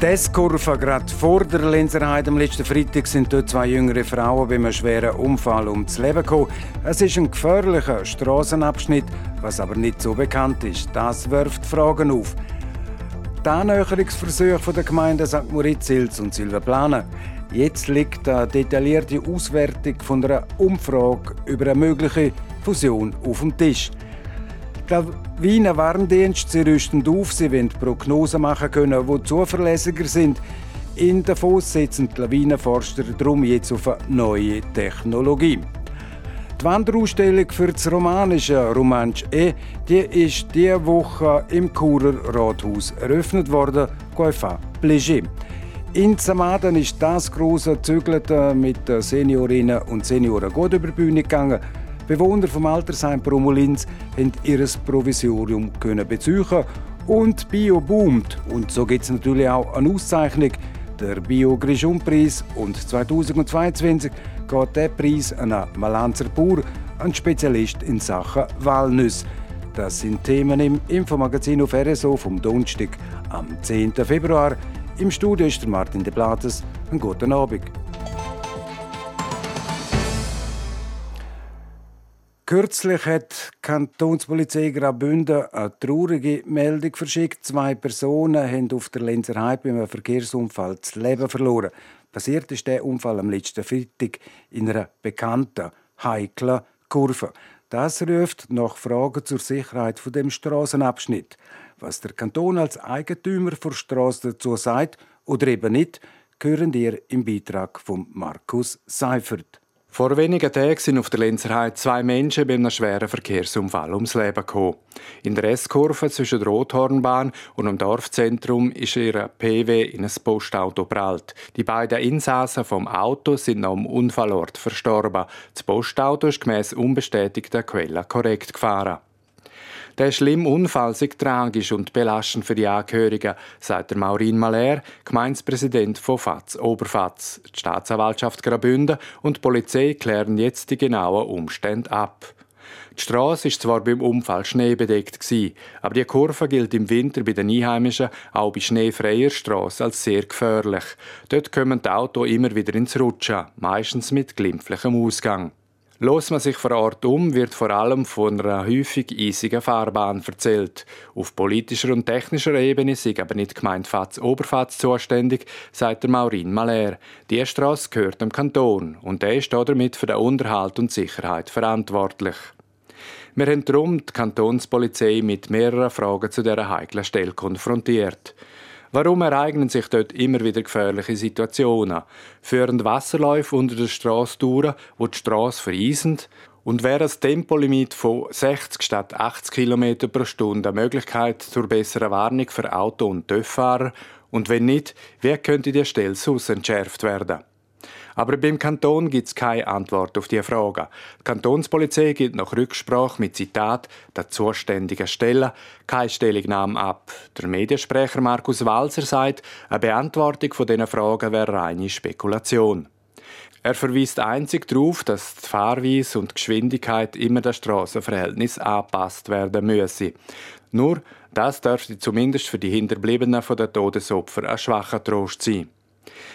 Die S-Kurve gerade vor der Lenzerheide am letzten Freitag sind dort zwei jüngere Frauen bei einem schweren Unfall ums Leben gekommen. Es ist ein gefährlicher Straßenabschnitt, was aber nicht so bekannt ist. Das wirft Fragen auf. Die Annäherungsversuche der Gemeinden St. Moritz, Ilz und Silvaplana. Jetzt liegt eine detaillierte Auswertung von einer Umfrage über eine mögliche Fusion auf dem Tisch. Der Wiener Warndienst rüsten auf, sie wollen Prognosen machen können, die zuverlässiger sind. In Davos setzen die Lawinenforscher darum jetzt auf eine neue Technologie. Die Wanderausstellung für das romanische Romansch E, die ist diese Woche im Churer Rathaus eröffnet worden. Coifa Plégé. In Zamaden ist das große Zügeln mit Seniorinnen und Senioren gut über die Bühne gegangen. Bewohner vom Altersheim Promolins haben ihr Provisorium können und Bio boomt. Und so gibt es natürlich auch eine Auszeichnung, der Bio Grischun-Preis. Und 2022 geht der Preis an einen Malanzer Bauer, einen Spezialist in Sachen Walnüsse. Das sind Themen im Infomagazin auf RSO vom Donnerstag am 10. Februar. Im Studio ist Martin de Blattes. Einen guten Abend. Kürzlich hat die Kantonspolizei Graubünden eine traurige Meldung verschickt. Zwei Personen haben auf der Lenzer Heide bei einem Verkehrsunfall das Leben verloren. Passiert ist der Unfall am letzten Freitag in einer bekannten, heiklen Kurve. Das ruft nach Fragen zur Sicherheit von dem Straßenabschnitt. Was der Kanton als Eigentümer der Straße dazu sagt oder eben nicht, hören ihr im Beitrag von Markus Seifert. Vor wenigen Tagen sind auf der Lenzerheide zwei Menschen bei einem schweren Verkehrsunfall ums Leben gekommen. In der S-Kurve zwischen der Rothornbahn und dem Dorfzentrum ist ihr PW in ein Postauto prallt. Die beiden Insassen vom Auto sind am Unfallort verstorben. Das Postauto ist gemäss unbestätigter Quellen korrekt gefahren. Der schlimme Unfall sei tragisch und belastend für die Angehörigen, sagt der Maurin Maler, Gemeinspräsident von FAZ Oberfatz. Die Staatsanwaltschaft Graubünden und die Polizei klären jetzt die genauen Umstände ab. Die Straße ist zwar beim Unfall schneebedeckt aber die Kurve gilt im Winter bei den Einheimischen auch bei schneefreier Straße als sehr gefährlich. Dort kommen die Autos immer wieder ins Rutschen, meistens mit glimpflichem Ausgang. Los man sich vor Ort um, wird vor allem von einer häufig eisigen Fahrbahn erzählt. Auf politischer und technischer Ebene sind aber nicht gemeint Fatz Oberfatz zuständig, sagt der Maurin Maler. Die Straße gehört dem Kanton und der ist damit für den Unterhalt und Sicherheit verantwortlich. Wir haben darum die Kantonspolizei mit mehreren Fragen zu dieser heiklen Stelle konfrontiert. Warum ereignen sich dort immer wieder gefährliche Situationen? Führen Wasserläufe unter der Straße durch, wo die Straße vereisen? Und wäre das Tempolimit von 60 statt 80 km pro Stunde eine Möglichkeit zur besseren Warnung für Auto- und TÜV-Fahrer? Und wenn nicht, wie könnte die Stelle entschärft werden? Aber beim Kanton gibt es keine Antwort auf diese Frage. Die Kantonspolizei gibt nach Rücksprache mit Zitat der zuständigen Stelle keine Stellungnahme ab. Der Mediensprecher Markus Walser sagt, eine Beantwortung von diesen Fragen wäre reine Spekulation. Er verweist einzig darauf, dass die Fahrweise und die Geschwindigkeit immer der Strassenverhältnis angepasst werden müsse. Nur, das dürfte zumindest für die Hinterbliebenen der Todesopfer ein schwacher Trost sein.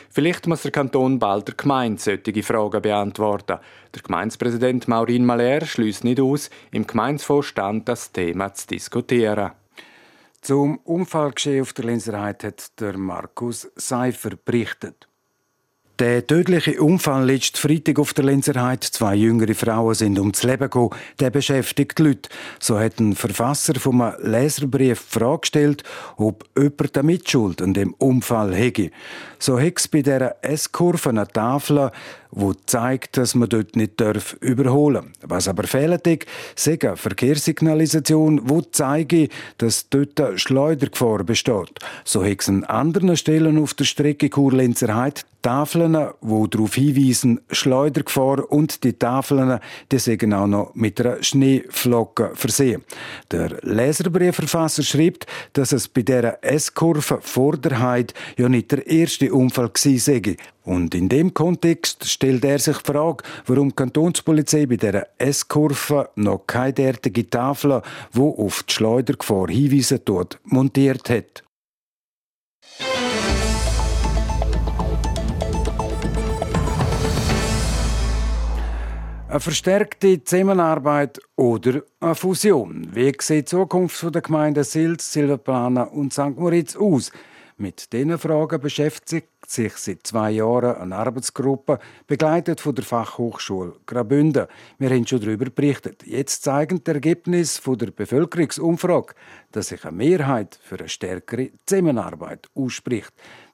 Vielleicht muss der Kanton bald der Gemeinde solche Fragen beantworten. Der Gemeindepräsident Maurin Maler schließt nicht aus, im Gemeindevorstand das Thema zu diskutieren. Zum Unfallgeschehen auf der Linserheit hat der Markus Seifer berichtet. Der tödliche Unfall letzten Freitag auf der Lenzerheide, zwei jüngere Frauen sind ums Leben gekommen, der beschäftigt die Leute. So hat ein Verfasser vom Leserbrief die Frage gestellt, ob jemand eine Mitschuld an dem Unfall hätte. So hat es bei dieser S-Kurve eine Tafel, die zeigt, dass man dort nicht überholen darf. Was aber fehlt, ist eine Verkehrssignalisation, die zeigt, dass dort Schleudergefahr besteht. So hat es an anderen Stellen auf der Strecke Chur-Lenzerheide Tafeln, die darauf hinweisen, Schleudergefahr und die Tafeln, die sind auch noch mit einer Schneeflocke versehen. Der Leserbriefverfasser schreibt, dass es bei dieser S-Kurve vor der Heid ja nicht der erste Unfall gewesen sei. Und in dem Kontext stellt er sich die Frage, warum die Kantonspolizei bei dieser S-Kurve noch keine derartige Tafel, die auf die Schleudergefahr hinweisen tut, montiert hat. Eine verstärkte Zusammenarbeit oder eine Fusion. Wie sieht die Zukunft der Gemeinden Sils, Silvaplana und St. Moritz aus? Mit diesen Fragen beschäftigt sich seit zwei Jahren eine Arbeitsgruppe, begleitet von der Fachhochschule Graubünden. Wir haben schon darüber berichtet. Jetzt zeigen die Ergebnisse der Bevölkerungsumfrage, dass sich eine Mehrheit für eine stärkere Zusammenarbeit ausspricht.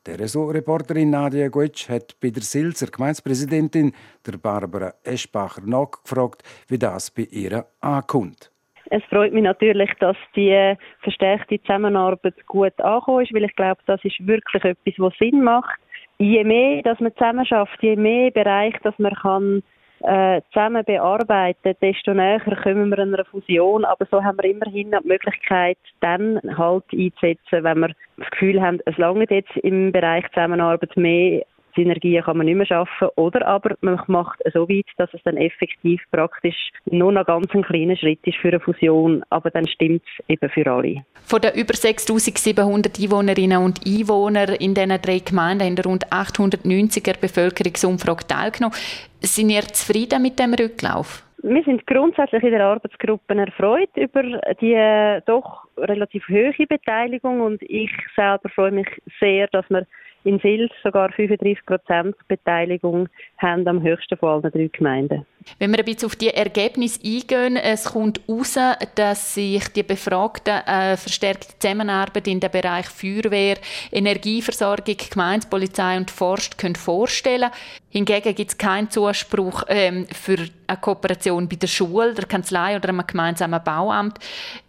Der RSO-Reporterin Nadia Goetsch hat bei der Silzer Gemeindepräsidentin der Barbara Eschbacher nachgefragt, wie das bei ihr ankommt. Es freut mich natürlich, dass die verstärkte Zusammenarbeit gut angekommen ist, weil ich glaube, das ist wirklich etwas, was Sinn macht. Je mehr, dass man zusammen schafft, je mehr Bereich, dass man kann äh, zusammen bearbeiten, desto näher kommen wir einer Fusion. Aber so haben wir immerhin die Möglichkeit, dann halt einzusetzen, wenn wir das Gefühl haben, es lange jetzt im Bereich Zusammenarbeit mehr Synergien kann man nicht mehr schaffen. Oder aber man macht es so weit, dass es dann effektiv praktisch nur noch ganz ein kleiner Schritt ist für eine Fusion, aber dann stimmt es eben für alle. Von den über 6700 Einwohnerinnen und Einwohnern in diesen drei Gemeinden haben rund 890er Bevölkerungsumfrage teilgenommen. Sind ihr zufrieden mit dem Rücklauf? Wir sind grundsätzlich in der Arbeitsgruppe erfreut über die äh, doch relativ hohe Beteiligung und ich selber freue mich sehr, dass wir in Sils sogar 35 Prozent Beteiligung haben am höchsten von allen drei Gemeinden. Wenn wir ein bisschen auf die Ergebnisse eingehen, es kommt heraus, dass sich die Befragten äh, verstärkte Zusammenarbeit in den Bereich Feuerwehr, Energieversorgung, Gemeindepolizei und Forst können vorstellen. Hingegen gibt es keinen Zuspruch ähm, für eine Kooperation bei der Schule, der Kanzlei oder einem gemeinsamen Bauamt.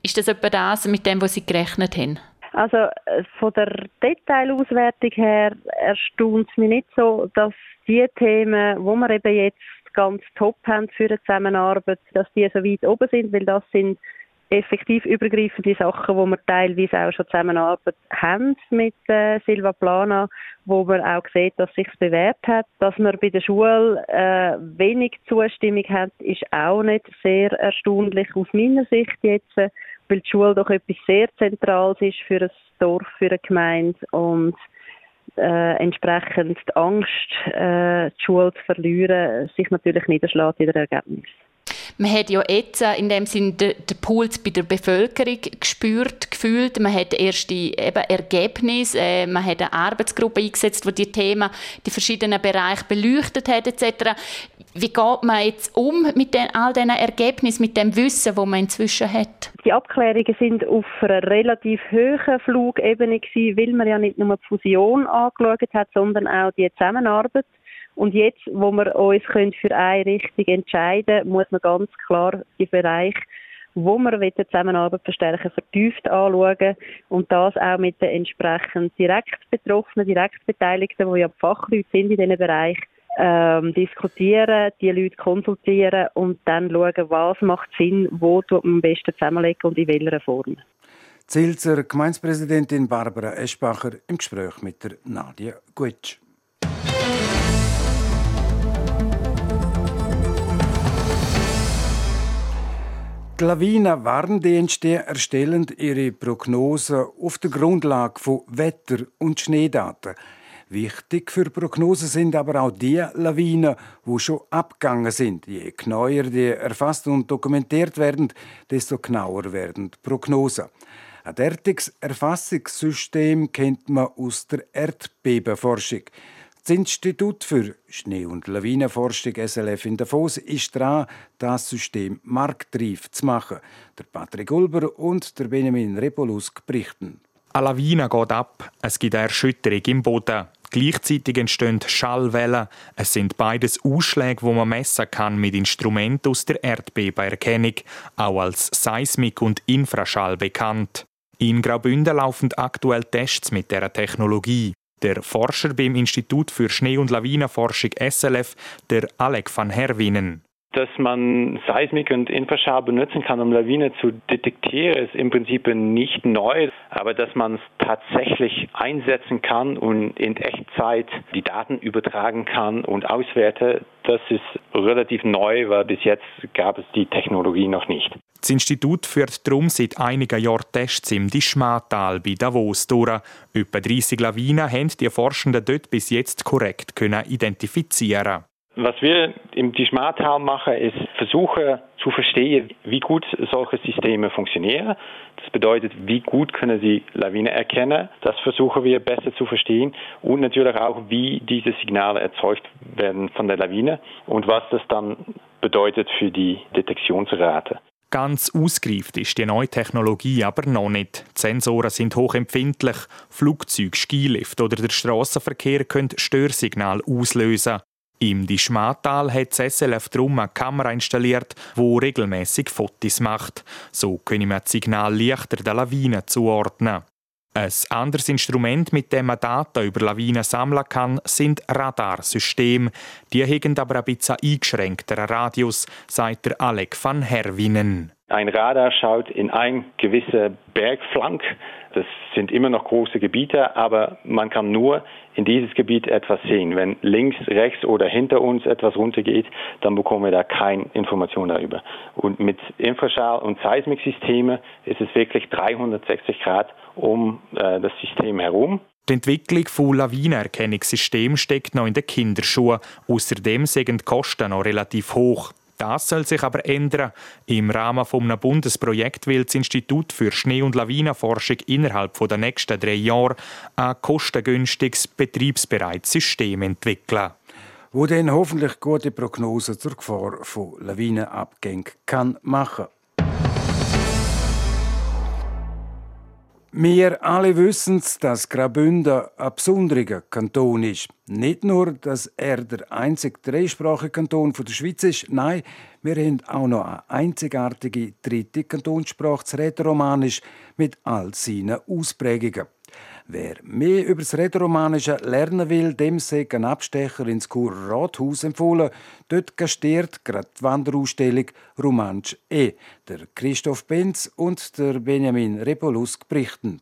Ist das etwa das, mit dem, was Sie gerechnet haben? Also äh, von der Detailauswertung her erstaunt es mich nicht so, dass die Themen, wo wir eben jetzt ganz top haben für eine Zusammenarbeit, dass die so weit oben sind, weil das sind effektiv übergreifende Sachen, wo wir teilweise auch schon Zusammenarbeit haben mit äh, Silva Plana, wo man auch sieht, dass sich bewährt hat. Dass man bei der Schule äh, wenig Zustimmung hat, ist auch nicht sehr erstaunlich aus meiner Sicht jetzt weil die Schule doch etwas sehr Zentrales ist für ein Dorf, für eine Gemeinde und äh, entsprechend die Angst, äh, die Schule zu verlieren, sich natürlich niederschlägt in der Ergebnis. Man hat ja jetzt äh, in dem Sinne den, den Puls bei der Bevölkerung gespürt, gefühlt. Man hat erste eben Ergebnisse, äh, man hat eine Arbeitsgruppe eingesetzt, die die Themen, die verschiedenen Bereiche beleuchtet hat etc. Wie geht man jetzt um mit den, all diesen Ergebnissen, mit dem Wissen, das man inzwischen hat? Die Abklärungen sind auf einer relativ hohen Flugebene gewesen, weil man ja nicht nur die Fusion angeschaut hat, sondern auch die Zusammenarbeit. Und jetzt, wo wir uns für eine Richtung entscheiden muss man ganz klar die Bereich, wo wir die Zusammenarbeit verstärken, vertieft anschauen und das auch mit den entsprechend direkt Betroffenen, direkt Beteiligten, die ja Fachleute sind in diesem Bereich, ähm, diskutieren, die Leute konsultieren und dann schauen, was macht Sinn, wo tut man am besten zusammenlegen und in welcher Form. Zilzer Gemeindepräsidentin Barbara Eschbacher im Gespräch mit der Nadia Gutsch. Die Lawinen-Warndienste erstellen ihre Prognosen auf der Grundlage von Wetter- und Schneedaten. Wichtig für Prognosen sind aber auch die Lawinen, wo schon abgegangen sind. Je genauer die erfasst und dokumentiert werden, desto genauer werden die Prognosen. Ein derartiges Erfassungssystem kennt man aus der Erdbebenforschung. Das Institut für Schnee- und Lawinenforschung SLF in Davos ist dran, das System marktreif zu machen. Der Patrick Ulber und der Benjamin Repolusk berichten. Eine Lawine geht ab, es gibt Erschütterung im Boden. Gleichzeitig entstehen Schallwellen. Es sind beides Ausschläge, wo man messen kann mit Instrumenten aus der Erdbebenerkennung, auch als Seismik und Infraschall bekannt. In Graubünden laufen aktuell Tests mit der Technologie. Der Forscher beim Institut für Schnee- und Lawinenforschung SLF, der Alec van Herwinen dass man Seismik und Infraschall benutzen kann, um Lawine zu detektieren, ist im Prinzip nicht neu. Aber dass man es tatsächlich einsetzen kann und in Echtzeit die Daten übertragen kann und auswerten, das ist relativ neu, weil bis jetzt gab es die Technologie noch nicht. Das Institut führt darum seit einigen Jahren Tests im Dischmatal bei Davos durch. Etwa 30 Lawinen haben die Forschenden dort bis jetzt korrekt können identifizieren was wir im Dischmartal machen, ist versuchen zu verstehen, wie gut solche Systeme funktionieren. Das bedeutet, wie gut können sie Lawinen erkennen. Das versuchen wir besser zu verstehen und natürlich auch, wie diese Signale erzeugt werden von der Lawine und was das dann bedeutet für die Detektionsrate. Ganz ausgereift ist die neue Technologie aber noch nicht. Die Sensoren sind hochempfindlich. Flugzeuge, Skilift oder der Straßenverkehr können Störsignal auslösen. Im Dischmatal hat das SLF drum eine Kamera installiert, wo regelmäßig Fotos macht. So können wir das Signal leichter der Lawine zuordnen. Ein anderes Instrument, mit dem man Daten über Lawinen sammeln kann, sind Radarsysteme. Die haben aber ein bisschen eingeschränkteren Radius, sagt der Alec van Herwinen. Ein Radar schaut in ein gewisser Bergflank. Das sind immer noch große Gebiete, aber man kann nur in dieses Gebiet etwas sehen. Wenn links, rechts oder hinter uns etwas runtergeht, dann bekommen wir da keine Information darüber. Und mit Infraschall- und Seismiksystemen ist es wirklich 360 Grad um äh, das System herum. Die Entwicklung von Lawinenerkennungssystemen steckt noch in den Kinderschuhen. Außerdem sind die Kosten noch relativ hoch. Das soll sich aber ändern. Im Rahmen eines Bundesprojekts will das Institut für Schnee- und Lawinenforschung innerhalb der nächsten drei Jahre ein kostengünstiges, betriebsbereites System entwickeln. Wo dann hoffentlich gute Prognosen zur Gefahr von Lawinenabgängen kann machen Wir alle wissen, dass Graubünden ein besonderer Kanton ist. Nicht nur, dass er der einzige dreisprachige Kanton der Schweiz ist, nein, wir haben auch noch eine einzigartige dritte Kantonssprache, das Rätoromanisch, mit all seinen Ausprägungen. Wer mehr über das Rätoromanische lernen will, dem sei ein Abstecher ins Kur Rathaus empfohlen. Dort gastiert gerade die Wanderausstellung Romansch E. Der Christoph Benz und der Benjamin Repolusk berichten.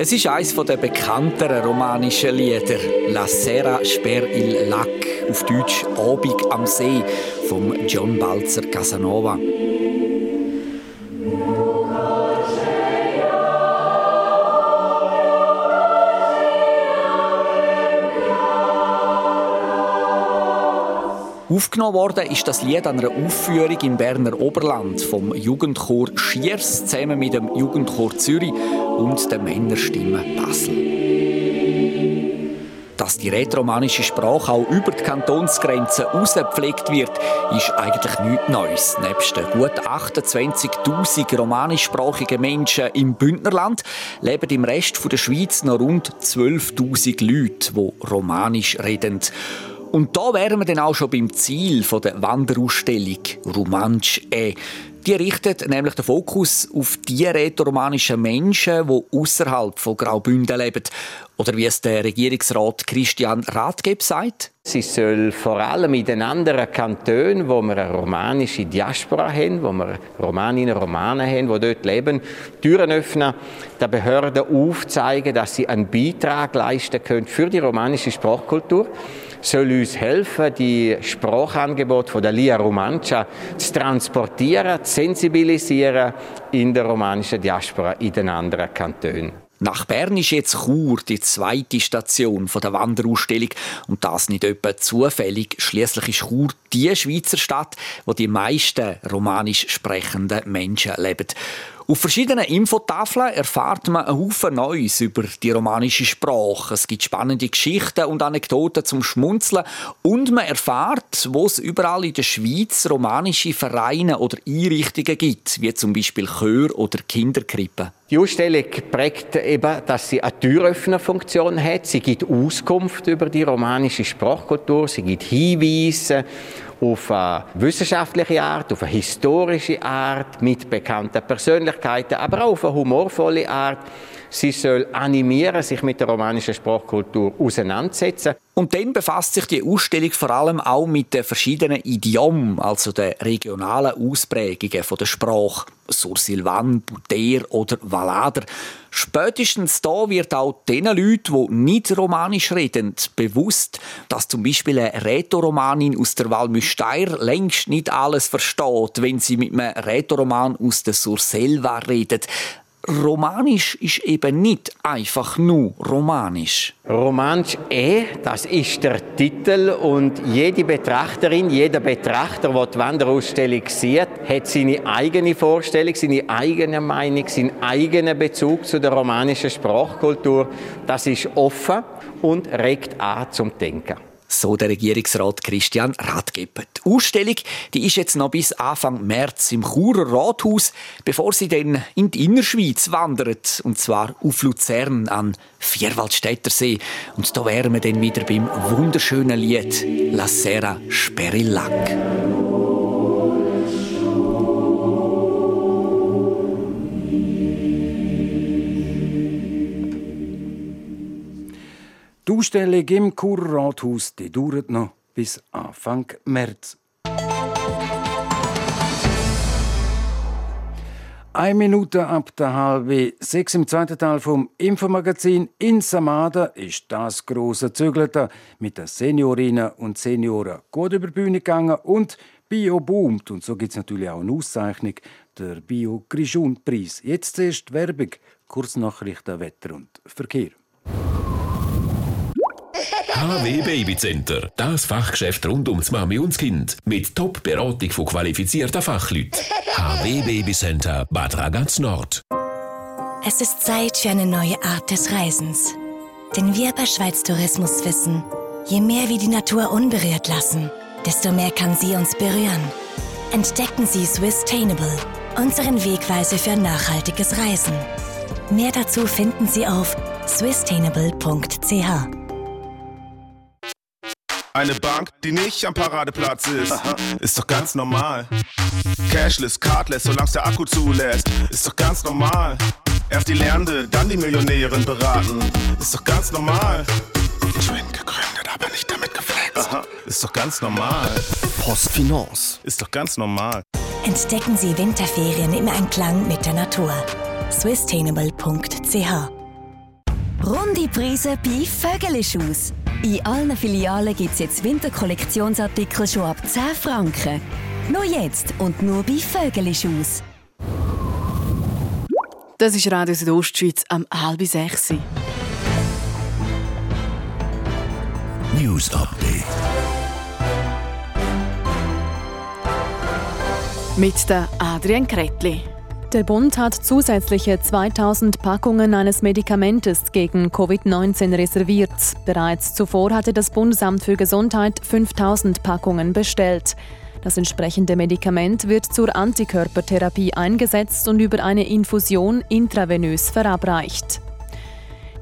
Es ist eines der bekannteren romanischen Lieder, La Sera sper il Lac, auf Deutsch Abig am See, von John Balzer Casanova. Aufgenommen worden ist das Lied an einer Aufführung im Berner Oberland vom Jugendchor Schiers zusammen mit dem Jugendchor Zürich und der Männerstimme Basel. Dass die rätoromanische Sprache auch über die Kantonsgrenzen ausgepflegt wird, ist eigentlich nichts Neues. Nebst den gut 28.000 romanischsprachigen Menschen im Bündnerland leben im Rest der Schweiz noch rund 12.000 Leute, die Romanisch reden. Und da wären wir dann auch schon beim Ziel der Wanderausstellung Romansch E. Die richtet nämlich den Fokus auf die rätoromanischen Menschen, die außerhalb von Graubünden leben. Oder wie es der Regierungsrat Christian Rathgeb sagt. Sie soll vor allem in den anderen Kantonen, wo wir eine romanische Diaspora haben, wo wir Romaninnen und Romanen haben, die dort leben, Türen öffnen, der Behörden aufzeigen, dass sie einen Beitrag leisten können für die romanische Sprachkultur soll uns helfen, die Sprachangebote von der Lia Romancia zu transportieren, zu sensibilisieren in der romanischen Diaspora in den anderen Kantonen. Nach Bern ist jetzt Chur die zweite Station der Wanderausstellung und das nicht etwa zufällig. Schließlich ist Chur die Schweizer Stadt, wo die meisten romanisch sprechenden Menschen leben. Auf verschiedenen Infotafeln erfahrt man einen Haufen Neues über die romanische Sprache. Es gibt spannende Geschichten und Anekdoten zum Schmunzeln und man erfahrt, wo es überall in der Schweiz romanische Vereine oder Einrichtungen gibt, wie zum Beispiel Chör oder Kinderkrippen. Die Ausstellung prägt eben, dass sie eine Türöffnerfunktion hat. Sie gibt Auskunft über die romanische Sprachkultur, sie gibt Hinweise auf eine wissenschaftliche Art, auf eine historische Art, mit bekannten Persönlichkeiten, aber auch auf eine humorvolle Art. Sie soll animieren, sich mit der romanischen Sprachkultur auseinandersetzen. Und dann befasst sich die Ausstellung vor allem auch mit den verschiedenen Idiomen, also den regionalen Ausprägungen der Sprache. Sursilvan, Buter oder Valader. Spätestens da wird auch den Leuten, die nicht romanisch reden, bewusst, dass zum Beispiel eine Rätoromanin aus der Walmüsteier längst nicht alles versteht, wenn sie mit einem Rätoroman aus der Surselva redet. Romanisch ist eben nicht einfach nur Romanisch. Romanisch eh, das ist der Titel und jede Betrachterin, jeder Betrachter, der die Wanderausstellung sieht, hat seine eigene Vorstellung, seine eigene Meinung, seinen eigenen Bezug zu der romanischen Sprachkultur. Das ist offen und regt an zum Denken. So der Regierungsrat Christian Ratgeber. Die Ausstellung die ist jetzt noch bis Anfang März im Churer Rathaus, bevor sie dann in die Innerschweiz wandert. Und zwar auf Luzern an Vierwaldstätter See. Und da wären wir dann wieder beim wunderschönen Lied La Sera Sperillac. Die Ausstellung im Kurrathaus dauert noch bis Anfang März. Eine Minute ab der halbe sechs im zweiten Teil vom Infomagazin in Samada ist das große Zügelte mit den Seniorinnen und Senioren gut über die Bühne gegangen und Bio boomt. Und so gibt es natürlich auch eine Auszeichnung, der Bio Grischun Preis. Jetzt zuerst Werbung, Kurznachrichten, Wetter und Verkehr. HW Babycenter, das Fachgeschäft rund ums Mami und das Kind. Mit Top-Beratung von qualifizierten Fachleuten. HW Babycenter Bad Ragaz Nord. Es ist Zeit für eine neue Art des Reisens. Denn wir bei Schweiz Tourismus wissen, je mehr wir die Natur unberührt lassen, desto mehr kann sie uns berühren. Entdecken Sie Swisstainable, unseren Wegweise für nachhaltiges Reisen. Mehr dazu finden Sie auf swisstainable.ch. Eine Bank, die nicht am Paradeplatz ist, Aha. ist doch ganz normal. Cashless, cardless, solange der Akku zulässt, ist doch ganz normal. Erst die Lernende, dann die Millionärin beraten, ist doch ganz normal. Twin gegründet, aber nicht damit geflext. Aha. Ist doch ganz normal. Postfinance ist doch ganz normal. Entdecken Sie Winterferien im Einklang mit der Natur. swisstainable.ch Runde Preise bei Vögelischus. In allen Filialen gibt es jetzt Winterkollektionsartikel schon ab 10 Franken. Nur jetzt und nur bei Vögelischus. Das ist Radio Südostschweiz am halb sechs. News Update. Mit der Adrian Kretli. Der Bund hat zusätzliche 2000 Packungen eines Medikamentes gegen Covid-19 reserviert. Bereits zuvor hatte das Bundesamt für Gesundheit 5000 Packungen bestellt. Das entsprechende Medikament wird zur Antikörpertherapie eingesetzt und über eine Infusion intravenös verabreicht.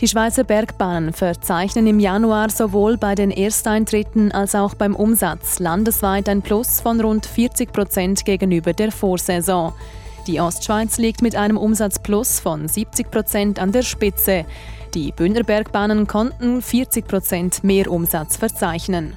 Die Schweizer Bergbahnen verzeichnen im Januar sowohl bei den Ersteintritten als auch beim Umsatz landesweit ein Plus von rund 40 Prozent gegenüber der Vorsaison. Die Ostschweiz liegt mit einem Umsatzplus von 70 Prozent an der Spitze. Die Bündnerbergbahnen konnten 40 Prozent mehr Umsatz verzeichnen.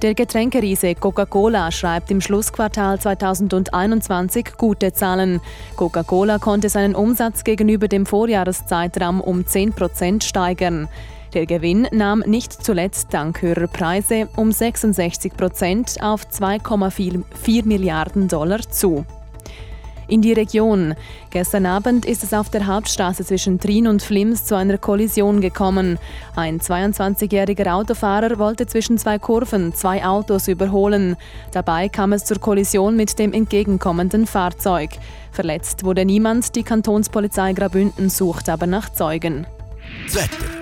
Der Getränkeriese Coca-Cola schreibt im Schlussquartal 2021 gute Zahlen. Coca-Cola konnte seinen Umsatz gegenüber dem Vorjahreszeitraum um 10 Prozent steigern. Der Gewinn nahm nicht zuletzt dank höherer Preise um 66 Prozent auf 2,4 Milliarden Dollar zu. In die Region. Gestern Abend ist es auf der Hauptstraße zwischen Trin und Flims zu einer Kollision gekommen. Ein 22-jähriger Autofahrer wollte zwischen zwei Kurven zwei Autos überholen. Dabei kam es zur Kollision mit dem entgegenkommenden Fahrzeug. Verletzt wurde niemand, die Kantonspolizei Grabünden sucht aber nach Zeugen. Wetter.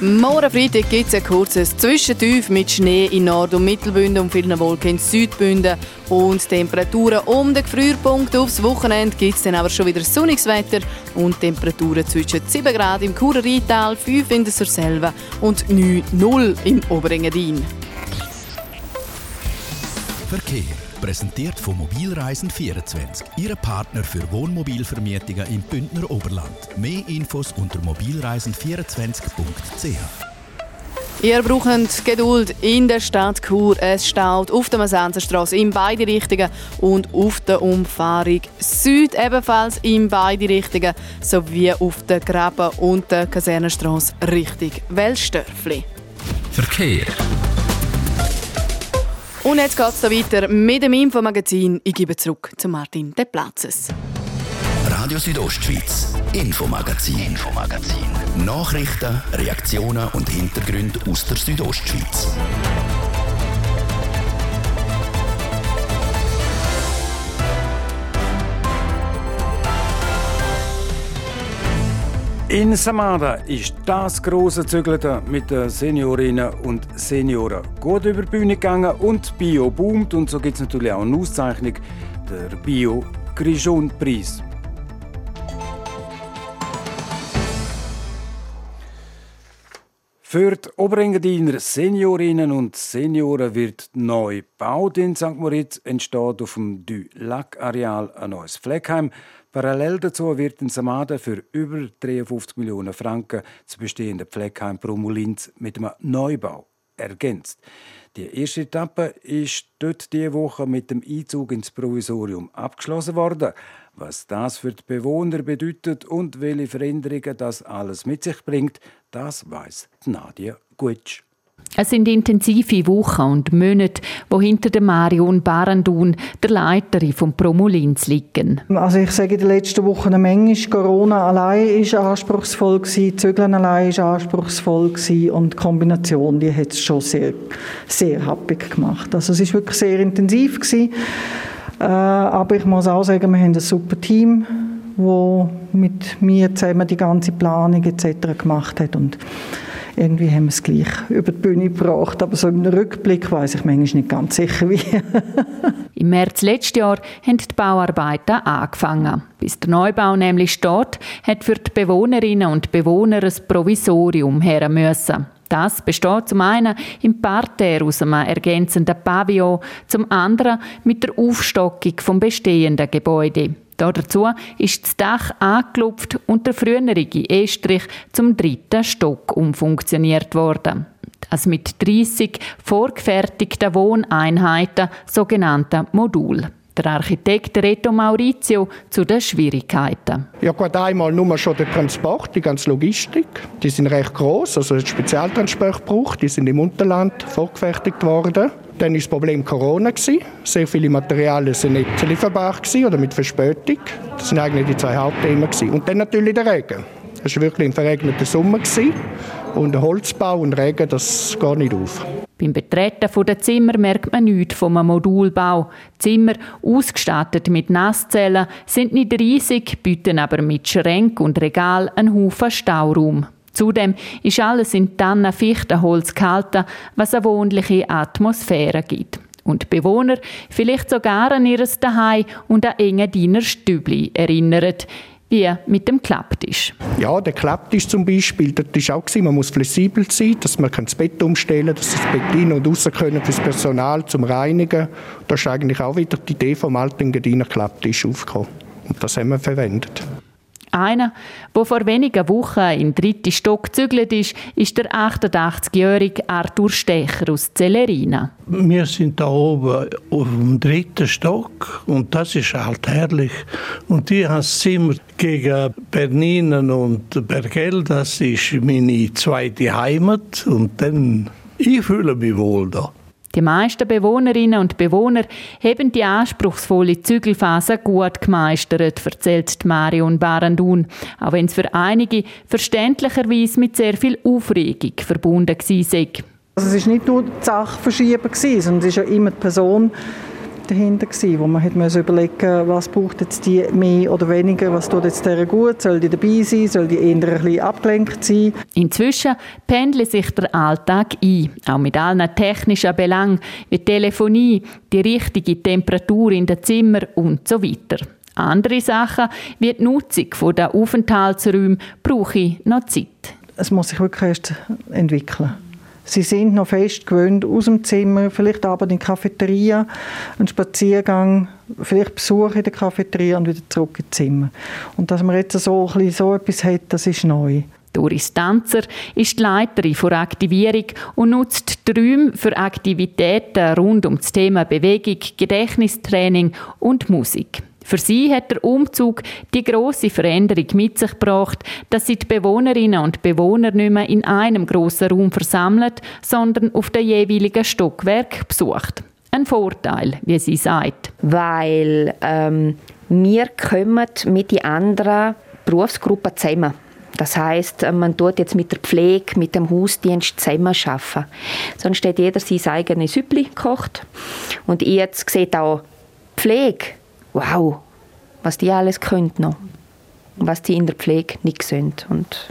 Morgen Freitag gibt es ein kurzes Zwischentief mit Schnee in Nord- und Mittelbünden und vielen Wolken in Südbünden und Temperaturen um den Gefrierpunkt. Aufs Wochenende gibt es dann aber schon wieder sonniges Wetter und Temperaturen zwischen 7 Grad im Churer Rheintal, 5 in der Surselva und 9 0 im Oberengadin. Verkehr. Präsentiert von Mobilreisen24, Ihre Partner für Wohnmobilvermietungen im Bündner Oberland. Mehr Infos unter mobilreisen24.ch. Ihr braucht Geduld in der Stadt Chur. Es staut auf der Masenserstraße in beide Richtungen und auf der Umfahrung Süd ebenfalls in beide Richtungen sowie auf der Graben- und der Kasernenstraße Richtung Welsdörfli. Verkehr. Und jetzt geht es weiter mit dem Infomagazin. Ich gebe zurück zu Martin De Platzes. Radio Südostschweiz, Infomagazin, Infomagazin. Nachrichten, Reaktionen und Hintergründe aus der Südostschweiz. In Samada ist das große Zügeln mit den Seniorinnen und Senioren gut über die Bühne gegangen und Bio boomt und so gibt es natürlich auch eine Auszeichnung, der Bio Grijon Preis. Für die Oberengadiner Seniorinnen und Senioren wird neu gebaut in St. Moritz, entsteht auf dem Du Lac Areal ein neues Fleckheim. Parallel dazu wird in Samada für über 53 Millionen Franken das bestehende Pflegeheim Promulins mit einem Neubau ergänzt. Die erste Etappe ist dort diese Woche mit dem Einzug ins Provisorium abgeschlossen worden. Was das für die Bewohner bedeutet und welche Veränderungen das alles mit sich bringt, das weiß Nadia Gutsch. Es sind intensive Wochen und Monate, wo hinter der Marion Barandun, der Leiterin vom Promulins, liegen. Also ich sage in den letzten Wochen eine Menge. Corona allein ist anspruchsvoll gewesen, Zügeln allein ist anspruchsvoll gewesen und die Kombination, die hat es schon sehr, sehr happig gemacht. Also es ist wirklich sehr intensiv gewesen. Äh, aber ich muss auch sagen, wir haben ein super Team, wo mit mir zusammen die ganze Planung etc. gemacht hat und irgendwie haben wir es gleich über die Bühne gebracht. Aber so im Rückblick weiß ich manchmal nicht ganz sicher, wie. Im März letzten Jahr haben die Bauarbeiten angefangen. Bis der Neubau nämlich steht, hat für die Bewohnerinnen und Bewohner ein Provisorium her müssen. Das besteht zum einen im Parterre aus einem ergänzenden Pavillon, zum anderen mit der Aufstockung vom bestehenden Gebäude. Dazu ist das Dach angelupft und der frühere Estrich zum dritten Stock umfunktioniert worden. Das mit 30 vorgefertigten Wohneinheiten, sogenannten Modul. Der Architekt Reto Maurizio zu den Schwierigkeiten. Ja gut, einmal nur schon der Transport, die ganze Logistik. Die sind recht groß, also Spezialtransport braucht. Die sind im Unterland vorgefertigt worden. Dann war das Problem Corona. Sehr viele Materialien sind nicht lieferbar oder mit Verspätung. Das sind eigentlich die zwei Hauptthemen. Und dann natürlich der Regen. Es war wirklich ein verregneter Sommer. Und Holzbau und Regen, das geht nicht auf. Beim Betreten der Zimmer merkt man nichts vom Modulbau. Zimmer, ausgestattet mit Nasszellen, sind nicht riesig, bieten aber mit Schränken und Regal einen Haufen Stauraum. Zudem ist alles in Tannen Fichtenholz gehalten, was eine wohnliche Atmosphäre gibt. Und Bewohner vielleicht sogar an ihr Daheim und an enge Diener Stübli erinnert wie mit dem Klapptisch. Ja, der Klapptisch zum Beispiel, das ist auch gewesen, man muss flexibel sein, dass man das Bett umstellen kann, dass das Bett rein und raus können für das Personal zum Reinigen. Da ist eigentlich auch wieder die Idee vom alten Gediener Klapptisch aufgekommen. Und das haben wir verwendet. Einer, der vor wenigen Wochen den dritten Stock gezügelt ist, ist der 88-jährige Arthur Stecher aus Zellerina. Wir sind da oben auf dem dritten Stock und das ist halt herrlich. Und ich habe das Zimmer gegen Berninen und Bergell, das ist meine zweite Heimat und dann, ich fühle mich wohl da. Die meisten Bewohnerinnen und Bewohner haben die anspruchsvolle Zügelphase gut gemeistert, erzählt Marion Barandun, auch wenn es für einige verständlicherweise mit sehr viel Aufregung verbunden war. Also es war nicht nur die Sache verschieben, sondern es ist ja immer die Person, dahinter gewesen, wo man hat müssen überlegen, was braucht jetzt die mehr oder weniger, was tut jetzt der gut, soll die dabei sein, soll die eher ein bisschen abgelenkt sein. Inzwischen pendelt sich der Alltag ein, auch mit allen technischen Belangen wie Telefonie, die richtige Temperatur in den Zimmer und so weiter. Andere Sachen wie die Nutzung der Aufenthaltsräume brauche ich noch Zeit. Es muss sich wirklich erst entwickeln. Sie sind noch fest gewöhnt aus dem Zimmer, vielleicht aber in die Cafeteria, einen Spaziergang, vielleicht Besuch in der Cafeteria und wieder zurück ins Zimmer. Und dass man jetzt so, ein so etwas hat, das ist neu. Doris Tanzer ist die Leiterin für Aktivierung und nutzt die Räume für Aktivitäten rund um das Thema Bewegung, Gedächtnistraining und Musik. Für sie hat der Umzug die große Veränderung mit sich gebracht, dass sie die Bewohnerinnen und Bewohner nicht mehr in einem grossen Raum versammelt, sondern auf den jeweiligen Stockwerk besucht. Ein Vorteil, wie sie sagt. Weil ähm, wir kommen mit den anderen Berufsgruppen zusammen. Das heißt, man tut jetzt mit der Pflege, mit dem Hausdienst zusammen arbeiten. Sonst hat jeder sein eigenes Süppli gekocht. Und jetzt sieht auch Pflege wow, was die alles können noch. Was die in der Pflege nicht sehen. Und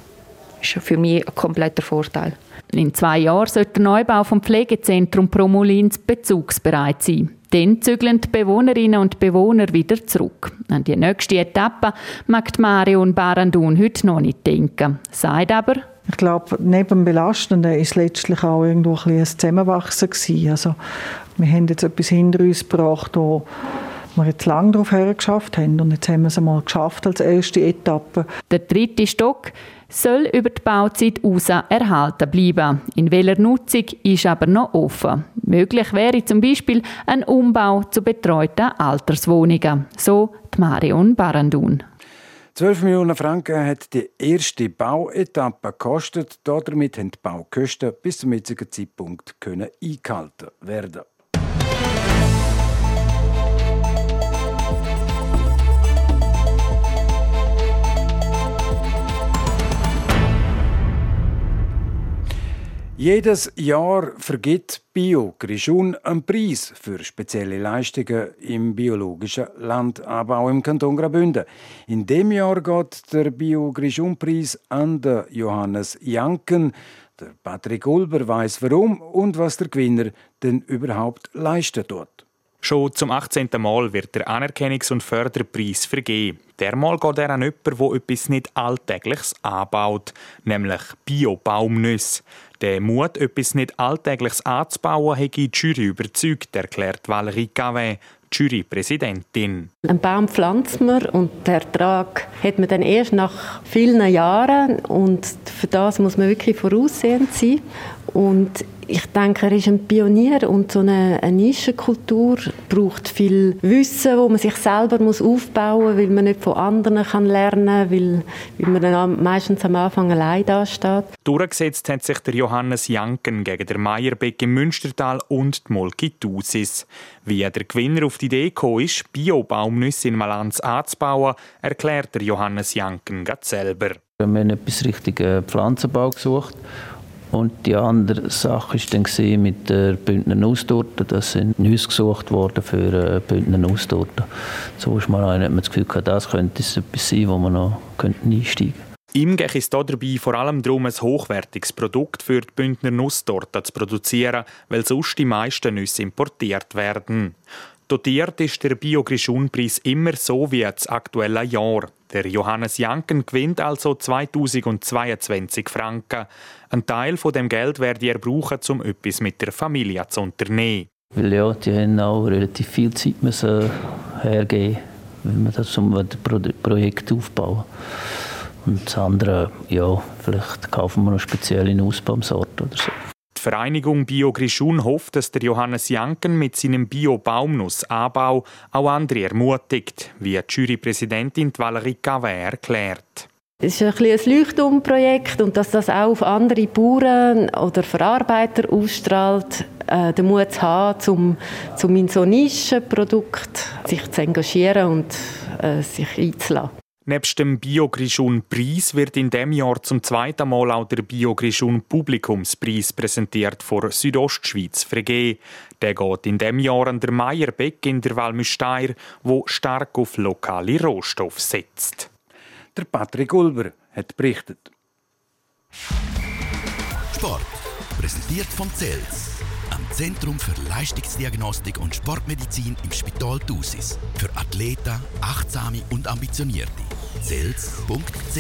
das ist für mich ein kompletter Vorteil. In zwei Jahren sollte der Neubau vom Pflegezentrum Promolins bezugsbereit sein. Dann zügeln die Bewohnerinnen und Bewohner wieder zurück. An die nächste Etappe mag Marion Barandun heute noch nicht denken. Sagt aber, ich glaube, neben dem Belastenden ist letztlich auch irgendwo ein, ein Zusammenwachsen gewesen. Also, wir haben jetzt etwas hinter uns gebracht, wo wir jetzt lange darauf hergeschafft haben und jetzt haben wir es einmal geschafft als erste Etappe. Der dritte Stock soll über die Bauzeit hinaus erhalten bleiben. In welcher Nutzung ist aber noch offen. Möglich wäre zum Beispiel ein Umbau zu betreuten Alterswohnungen. So die Marion Barandun. 12 Millionen Franken hat die erste Bauetappe gekostet. Damit haben die Baukosten bis zum jetzigen Zeitpunkt können eingehalten werden. Jedes Jahr vergibt Bio Grischun einen Preis für spezielle Leistungen im biologischen Landanbau im Kanton Graubünden. In dem Jahr geht der Bio Grischun Preis an den Johannes Janken. Der Patrick Ulber weiß warum und was der Gewinner denn überhaupt leisten tut. Schon zum 18. Mal wird der Anerkennungs- und Förderpreis vergeben. Dermal geht er an jemanden, der etwas nicht Alltägliches anbaut, nämlich Bio-Baumnüsse. Der Mut, etwas nicht Alltägliches anzubauen, hat die Jury überzeugt, erklärt Valerie Gavin, Jurypräsidentin. Ein Baum pflanzt man und der Ertrag hat man dann erst nach vielen Jahren und für das muss man wirklich voraussehend sein. Und ich denke, er ist ein Pionier und so eine, eine Nischenkultur braucht viel Wissen, wo man sich selber muss aufbauen muss, weil man nicht von anderen kann lernen kann, weil, weil man dann meistens am Anfang allein dasteht. Durchgesetzt hat sich der Johannes Janken gegen der Meierbeck im Münstertal und die Molki Tusis. Wie der Gewinner auf die Idee gekommen ist, Bio-Baumnüsse in Malanz anzubauen, erklärt der Johannes Janken selber. Wir haben etwas richtigen Pflanzenbau gesucht und die andere Sache war dann mit der Bündner Nusstorte. Das sind Nüsse gesucht worden für äh, Bündner Nusstorte. So ist man hat man das Gefühl gehabt, das könnte etwas sein, wo man noch einsteigen könnte. Ihm geht es dabei vor allem darum, ein hochwertiges Produkt für die Bündner Nusstorte zu produzieren, weil sonst die meisten Nüsse importiert werden. Dotiert ist der Bio-Grischun-Preis immer so wie das aktuelle Jahr. Der Johannes Janken gewinnt also 2022 Franken. Ein Teil von dem Geld werde er brauchen, um etwas mit der Familie zu unternehmen. Weil ja, die haben auch relativ viel Zeit müssen hergeben wie man das um ein Projekt aufbauen. Und das andere, ja, vielleicht kaufen wir noch spezielle Nussbaumsorte oder so. Die Vereinigung Bio Grischun hofft, dass der Johannes Janken mit seinem Bio-Baumnussanbau auch andere ermutigt, wie die Jurypräsidentin Valerie Cavert erklärt. Es ist ein, ein Leuchtturmprojekt und dass das auch auf andere Bauern oder Verarbeiter ausstrahlt, äh, den Mut zu haben, um, um in so Nischenprodukt sich zu engagieren und äh, sich einzulassen. Nebst dem Biogrischun-Preis wird in dem Jahr zum zweiten Mal auch der Biogrischun Publikumspreis präsentiert vor Südostschweiz Frege. Der geht in dem Jahr an der Meierbeck in der Walmüsteier, wo stark auf lokale Rohstoffe setzt. Der Patrick Ulber hat berichtet. Sport. Präsentiert von CELS, am Zentrum für Leistungsdiagnostik und Sportmedizin im Spital Thusis. Für Athleten, Achtsame und Ambitionierte. CELS.ch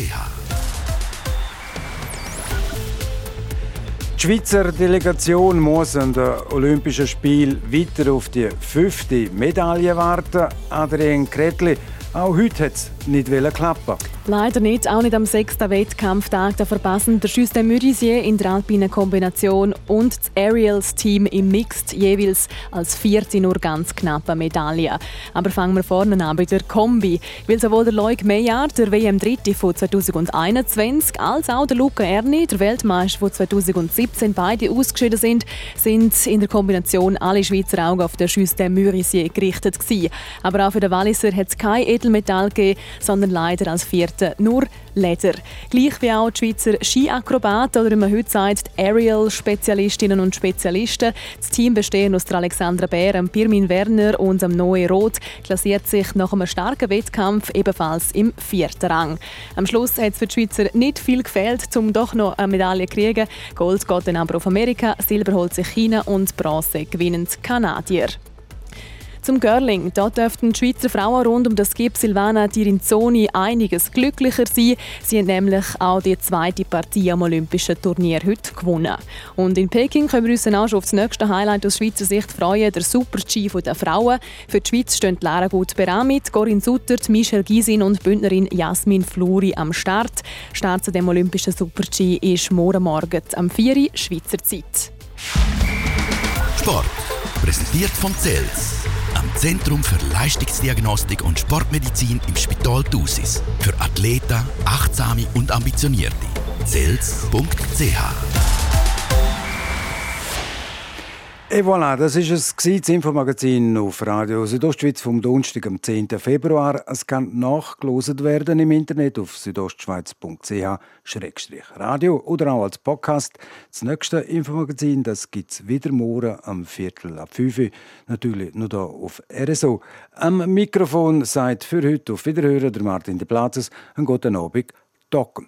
Die Schweizer Delegation muss an den Olympischen Spielen weiter auf die fünfte Medaille warten. Adrien Kretli, auch heute hat es nicht klappen Leider nicht, auch nicht am sechsten Wettkampftag. Da verpassen der Justin Murisier in der alpinen Kombination und das Aerials-Team im Mixed jeweils als vierte nur ganz knappe Medaille. Aber fangen wir vorne an bei der Kombi. Weil sowohl der Loic Meillard, der WM-Dritte von 2021, als auch der Luca Erni, der Weltmeister von 2017, beide ausgeschieden sind, sind in der Kombination alle Schweizer Augen auf den Justin Murisier gerichtet gewesen. Aber auch für den Walliser hat es kein Edelmetall gegeben, sondern leider als vierter nur Leder. Gleich wie auch die Schweizer Skiakrobaten oder wie man heute sagt, Aerial-Spezialistinnen und Spezialisten. Das Team bestehend aus der Alexandra Bär, Pirmin Werner und dem Noe Roth klassiert sich nach einem starken Wettkampf ebenfalls im vierten Rang. Am Schluss hat es für die Schweizer nicht viel gefehlt, um doch noch eine Medaille zu kriegen. Gold geht dann aber auf Amerika, Silber holt sich China und Bronze gewinnen Kanadier. Zum Girling. Dort dürften die Schweizer Frauen rund um das Skip Silvana Tirinzoni einiges glücklicher sein. Sie haben nämlich auch die zweite Partie am Olympischen Turnier heute gewonnen. Und in Peking können wir uns auch schon auf das nächste Highlight aus Schweizer Sicht freuen, der Super-G der Frauen. Für die Schweiz stehen Lara Gut-Beramit, Corinne Sutter, Michelle Gysin und Bündnerin Jasmin Fluri am Start. Start zu dem Olympischen Super-G ist morgen Morgen am 4 Uhr Schweizer Zeit. Sport. Präsentiert von CELS am Zentrum für Leistungsdiagnostik und Sportmedizin im Spital Thusis. Für Athleten, Achtsame und Ambitionierte. Zels.ch Et voilà, das ist es, das Infomagazin auf Radio Südostschweiz vom Donnerstag, am 10. Februar. Es kann nachgelost werden im Internet auf südostschweiz.ch-radio oder auch als Podcast. Das nächste Infomagazin das gibt es wieder morgen am Viertel ab 5 Uhr, natürlich nur hier auf RSO. Am Mikrofon seid für heute auf Wiederhören der Martin de Platzes. Einen guten Abend, Docken.